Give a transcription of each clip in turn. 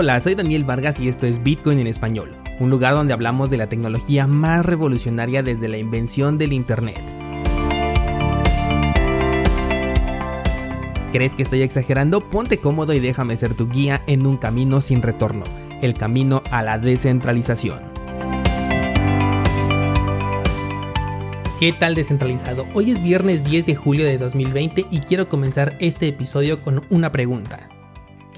Hola, soy Daniel Vargas y esto es Bitcoin en español, un lugar donde hablamos de la tecnología más revolucionaria desde la invención del Internet. ¿Crees que estoy exagerando? Ponte cómodo y déjame ser tu guía en un camino sin retorno, el camino a la descentralización. ¿Qué tal descentralizado? Hoy es viernes 10 de julio de 2020 y quiero comenzar este episodio con una pregunta.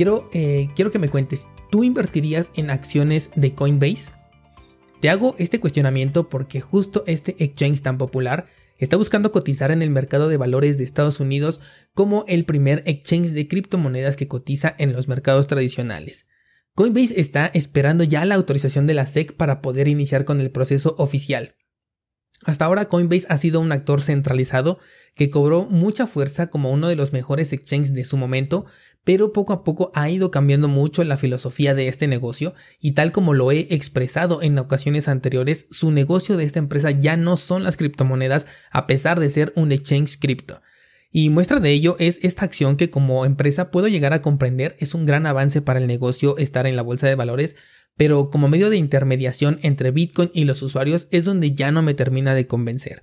Quiero, eh, quiero que me cuentes, ¿tú invertirías en acciones de Coinbase? Te hago este cuestionamiento porque justo este exchange tan popular está buscando cotizar en el mercado de valores de Estados Unidos como el primer exchange de criptomonedas que cotiza en los mercados tradicionales. Coinbase está esperando ya la autorización de la SEC para poder iniciar con el proceso oficial. Hasta ahora Coinbase ha sido un actor centralizado que cobró mucha fuerza como uno de los mejores exchanges de su momento, pero poco a poco ha ido cambiando mucho la filosofía de este negocio y tal como lo he expresado en ocasiones anteriores, su negocio de esta empresa ya no son las criptomonedas a pesar de ser un exchange cripto. Y muestra de ello es esta acción que como empresa puedo llegar a comprender es un gran avance para el negocio estar en la bolsa de valores, pero como medio de intermediación entre Bitcoin y los usuarios es donde ya no me termina de convencer.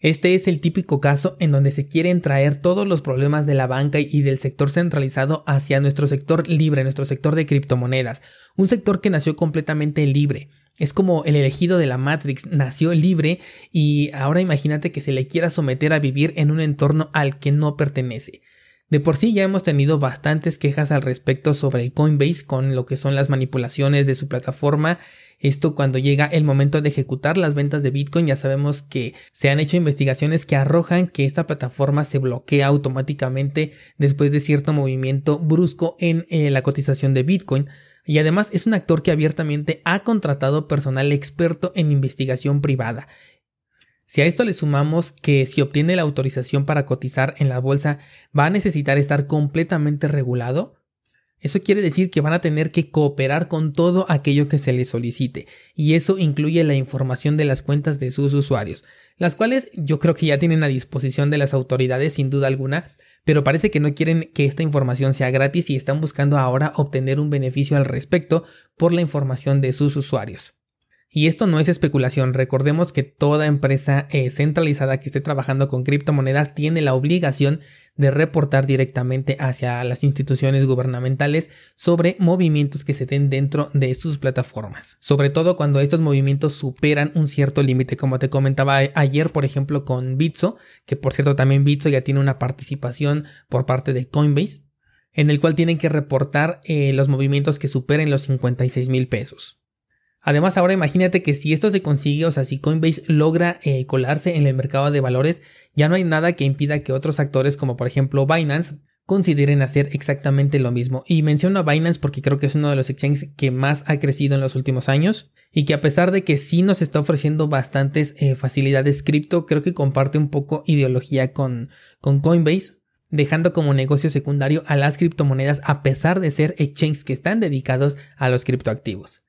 Este es el típico caso en donde se quieren traer todos los problemas de la banca y del sector centralizado hacia nuestro sector libre, nuestro sector de criptomonedas, un sector que nació completamente libre. Es como el elegido de la Matrix, nació libre y ahora imagínate que se le quiera someter a vivir en un entorno al que no pertenece. De por sí ya hemos tenido bastantes quejas al respecto sobre Coinbase con lo que son las manipulaciones de su plataforma. Esto cuando llega el momento de ejecutar las ventas de Bitcoin ya sabemos que se han hecho investigaciones que arrojan que esta plataforma se bloquea automáticamente después de cierto movimiento brusco en eh, la cotización de Bitcoin. Y además es un actor que abiertamente ha contratado personal experto en investigación privada. Si a esto le sumamos que si obtiene la autorización para cotizar en la bolsa va a necesitar estar completamente regulado, eso quiere decir que van a tener que cooperar con todo aquello que se les solicite, y eso incluye la información de las cuentas de sus usuarios, las cuales yo creo que ya tienen a disposición de las autoridades sin duda alguna, pero parece que no quieren que esta información sea gratis y están buscando ahora obtener un beneficio al respecto por la información de sus usuarios. Y esto no es especulación, recordemos que toda empresa eh, centralizada que esté trabajando con criptomonedas tiene la obligación de reportar directamente hacia las instituciones gubernamentales sobre movimientos que se den dentro de sus plataformas. Sobre todo cuando estos movimientos superan un cierto límite, como te comentaba ayer, por ejemplo, con Bitso, que por cierto también Bitso ya tiene una participación por parte de Coinbase, en el cual tienen que reportar eh, los movimientos que superen los 56 mil pesos. Además, ahora imagínate que si esto se consigue, o sea, si Coinbase logra eh, colarse en el mercado de valores, ya no hay nada que impida que otros actores, como por ejemplo Binance, consideren hacer exactamente lo mismo. Y menciono a Binance porque creo que es uno de los exchanges que más ha crecido en los últimos años y que a pesar de que sí nos está ofreciendo bastantes eh, facilidades cripto, creo que comparte un poco ideología con, con Coinbase, dejando como negocio secundario a las criptomonedas a pesar de ser exchanges que están dedicados a los criptoactivos.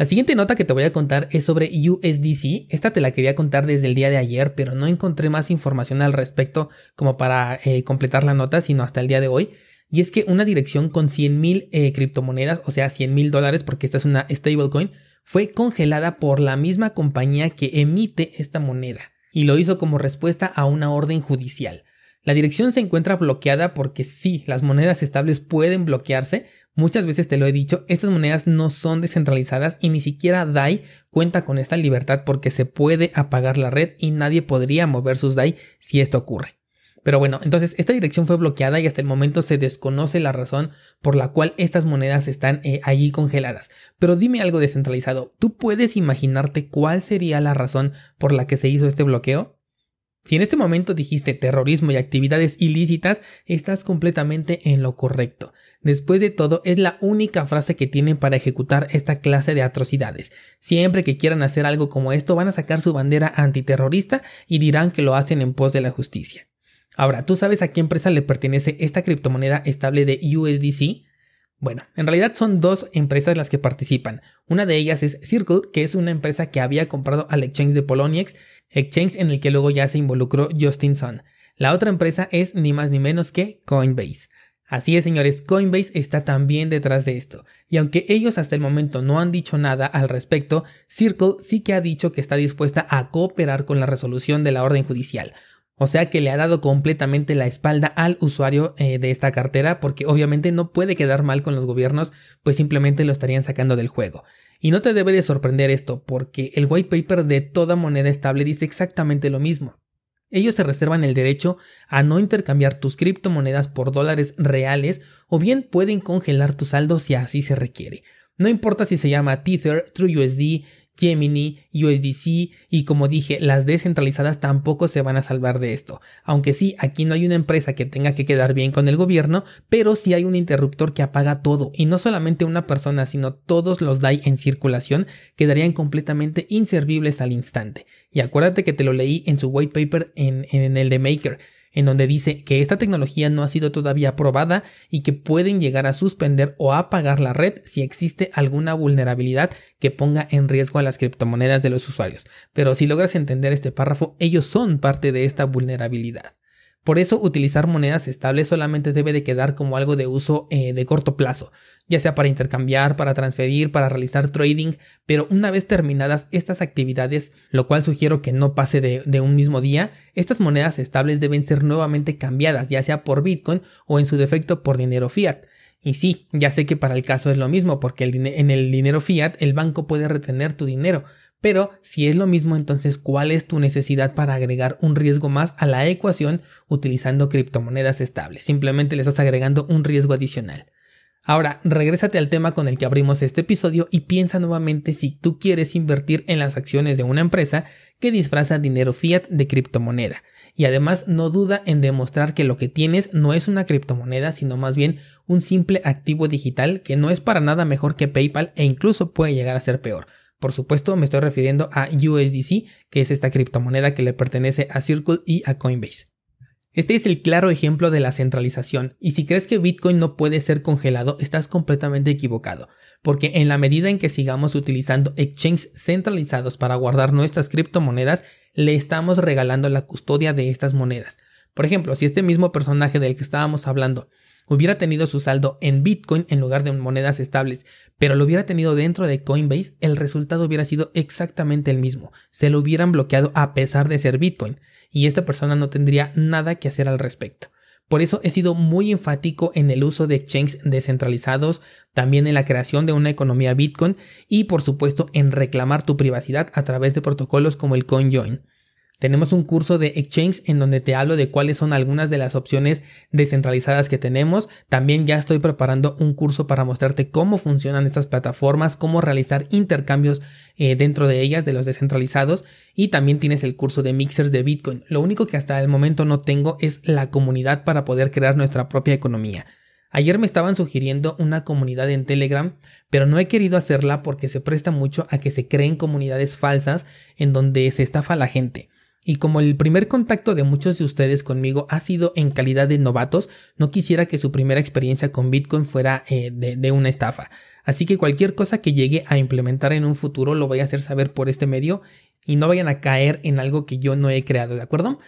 La siguiente nota que te voy a contar es sobre USDC. Esta te la quería contar desde el día de ayer, pero no encontré más información al respecto como para eh, completar la nota, sino hasta el día de hoy. Y es que una dirección con 100.000 eh, criptomonedas, o sea, 100 mil dólares, porque esta es una stablecoin, fue congelada por la misma compañía que emite esta moneda. Y lo hizo como respuesta a una orden judicial. La dirección se encuentra bloqueada porque sí, las monedas estables pueden bloquearse, Muchas veces te lo he dicho, estas monedas no son descentralizadas y ni siquiera DAI cuenta con esta libertad porque se puede apagar la red y nadie podría mover sus DAI si esto ocurre. Pero bueno, entonces esta dirección fue bloqueada y hasta el momento se desconoce la razón por la cual estas monedas están eh, allí congeladas. Pero dime algo descentralizado, ¿tú puedes imaginarte cuál sería la razón por la que se hizo este bloqueo? Si en este momento dijiste terrorismo y actividades ilícitas, estás completamente en lo correcto. Después de todo, es la única frase que tienen para ejecutar esta clase de atrocidades. Siempre que quieran hacer algo como esto, van a sacar su bandera antiterrorista y dirán que lo hacen en pos de la justicia. Ahora, ¿tú sabes a qué empresa le pertenece esta criptomoneda estable de USDC? Bueno, en realidad son dos empresas las que participan. Una de ellas es Circle, que es una empresa que había comprado al exchange de Poloniex, exchange en el que luego ya se involucró Justin Sun. La otra empresa es ni más ni menos que Coinbase. Así es, señores, Coinbase está también detrás de esto. Y aunque ellos hasta el momento no han dicho nada al respecto, Circle sí que ha dicho que está dispuesta a cooperar con la resolución de la orden judicial. O sea que le ha dado completamente la espalda al usuario eh, de esta cartera porque obviamente no puede quedar mal con los gobiernos, pues simplemente lo estarían sacando del juego. Y no te debe de sorprender esto porque el white paper de toda moneda estable dice exactamente lo mismo. Ellos se reservan el derecho a no intercambiar tus criptomonedas por dólares reales o bien pueden congelar tu saldo si así se requiere. No importa si se llama Tether, TrueUSD, Gemini, USDC y como dije, las descentralizadas tampoco se van a salvar de esto. Aunque sí, aquí no hay una empresa que tenga que quedar bien con el gobierno, pero sí hay un interruptor que apaga todo y no solamente una persona, sino todos los DAI en circulación quedarían completamente inservibles al instante. Y acuérdate que te lo leí en su white paper en, en el de Maker en donde dice que esta tecnología no ha sido todavía aprobada y que pueden llegar a suspender o apagar la red si existe alguna vulnerabilidad que ponga en riesgo a las criptomonedas de los usuarios. Pero si logras entender este párrafo, ellos son parte de esta vulnerabilidad. Por eso utilizar monedas estables solamente debe de quedar como algo de uso eh, de corto plazo, ya sea para intercambiar, para transferir, para realizar trading, pero una vez terminadas estas actividades, lo cual sugiero que no pase de, de un mismo día, estas monedas estables deben ser nuevamente cambiadas, ya sea por Bitcoin o en su defecto por dinero fiat. Y sí, ya sé que para el caso es lo mismo, porque en el dinero fiat el banco puede retener tu dinero, pero si es lo mismo, entonces, ¿cuál es tu necesidad para agregar un riesgo más a la ecuación utilizando criptomonedas estables? Simplemente le estás agregando un riesgo adicional. Ahora, regrésate al tema con el que abrimos este episodio y piensa nuevamente si tú quieres invertir en las acciones de una empresa que disfraza dinero fiat de criptomoneda. Y además no duda en demostrar que lo que tienes no es una criptomoneda, sino más bien un simple activo digital que no es para nada mejor que PayPal e incluso puede llegar a ser peor. Por supuesto, me estoy refiriendo a USDC, que es esta criptomoneda que le pertenece a Circle y a Coinbase. Este es el claro ejemplo de la centralización, y si crees que Bitcoin no puede ser congelado, estás completamente equivocado, porque en la medida en que sigamos utilizando exchanges centralizados para guardar nuestras criptomonedas, le estamos regalando la custodia de estas monedas. Por ejemplo, si este mismo personaje del que estábamos hablando hubiera tenido su saldo en Bitcoin en lugar de monedas estables, pero lo hubiera tenido dentro de Coinbase, el resultado hubiera sido exactamente el mismo. Se lo hubieran bloqueado a pesar de ser Bitcoin, y esta persona no tendría nada que hacer al respecto. Por eso he sido muy enfático en el uso de exchanges descentralizados, también en la creación de una economía Bitcoin y por supuesto en reclamar tu privacidad a través de protocolos como el CoinJoin. Tenemos un curso de Exchange en donde te hablo de cuáles son algunas de las opciones descentralizadas que tenemos. También ya estoy preparando un curso para mostrarte cómo funcionan estas plataformas, cómo realizar intercambios eh, dentro de ellas, de los descentralizados. Y también tienes el curso de mixers de Bitcoin. Lo único que hasta el momento no tengo es la comunidad para poder crear nuestra propia economía. Ayer me estaban sugiriendo una comunidad en Telegram, pero no he querido hacerla porque se presta mucho a que se creen comunidades falsas en donde se estafa a la gente. Y como el primer contacto de muchos de ustedes conmigo ha sido en calidad de novatos, no quisiera que su primera experiencia con Bitcoin fuera eh, de, una estafa. Así que cualquier cosa que llegue a implementar en un futuro lo voy a hacer saber por este medio y no vayan a caer en algo que yo no he creado, ¿de acuerdo?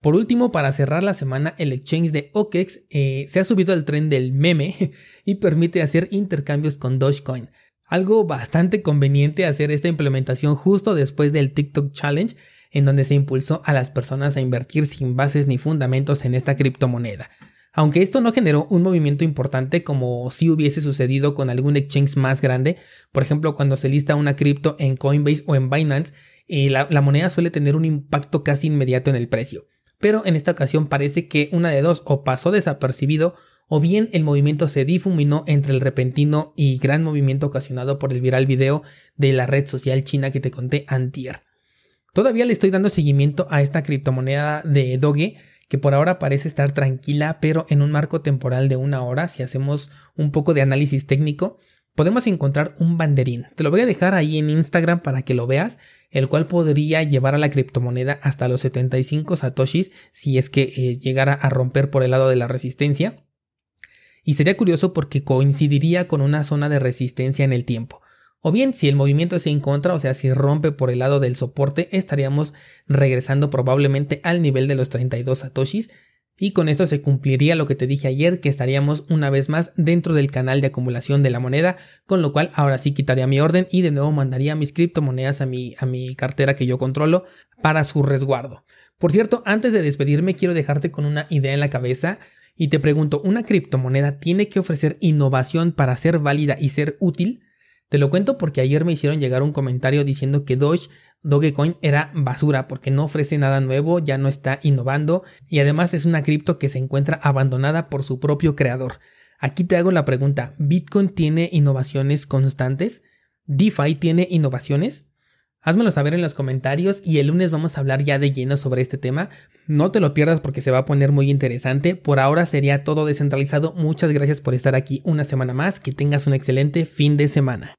Por último, para cerrar la semana, el exchange de OKEX eh, se ha subido al tren del meme y permite hacer intercambios con Dogecoin. Algo bastante conveniente hacer esta implementación justo después del TikTok Challenge en donde se impulsó a las personas a invertir sin bases ni fundamentos en esta criptomoneda. Aunque esto no generó un movimiento importante como si hubiese sucedido con algún exchange más grande, por ejemplo cuando se lista una cripto en Coinbase o en Binance, eh, la, la moneda suele tener un impacto casi inmediato en el precio. Pero en esta ocasión parece que una de dos o pasó desapercibido o bien el movimiento se difuminó entre el repentino y gran movimiento ocasionado por el viral video de la red social china que te conté antier. Todavía le estoy dando seguimiento a esta criptomoneda de Doge, que por ahora parece estar tranquila, pero en un marco temporal de una hora, si hacemos un poco de análisis técnico, podemos encontrar un banderín. Te lo voy a dejar ahí en Instagram para que lo veas, el cual podría llevar a la criptomoneda hasta los 75 satoshis si es que eh, llegara a romper por el lado de la resistencia. Y sería curioso porque coincidiría con una zona de resistencia en el tiempo. O bien, si el movimiento es en contra, o sea, si rompe por el lado del soporte, estaríamos regresando probablemente al nivel de los 32 satoshis. Y con esto se cumpliría lo que te dije ayer, que estaríamos una vez más dentro del canal de acumulación de la moneda, con lo cual ahora sí quitaría mi orden y de nuevo mandaría mis criptomonedas a mi, a mi cartera que yo controlo para su resguardo. Por cierto, antes de despedirme quiero dejarte con una idea en la cabeza y te pregunto, ¿una criptomoneda tiene que ofrecer innovación para ser válida y ser útil? Te lo cuento porque ayer me hicieron llegar un comentario diciendo que Doge Dogecoin era basura porque no ofrece nada nuevo, ya no está innovando y además es una cripto que se encuentra abandonada por su propio creador. Aquí te hago la pregunta, ¿Bitcoin tiene innovaciones constantes? ¿DeFi tiene innovaciones? Házmelo saber en los comentarios y el lunes vamos a hablar ya de lleno sobre este tema. No te lo pierdas porque se va a poner muy interesante. Por ahora sería todo descentralizado. Muchas gracias por estar aquí una semana más. Que tengas un excelente fin de semana.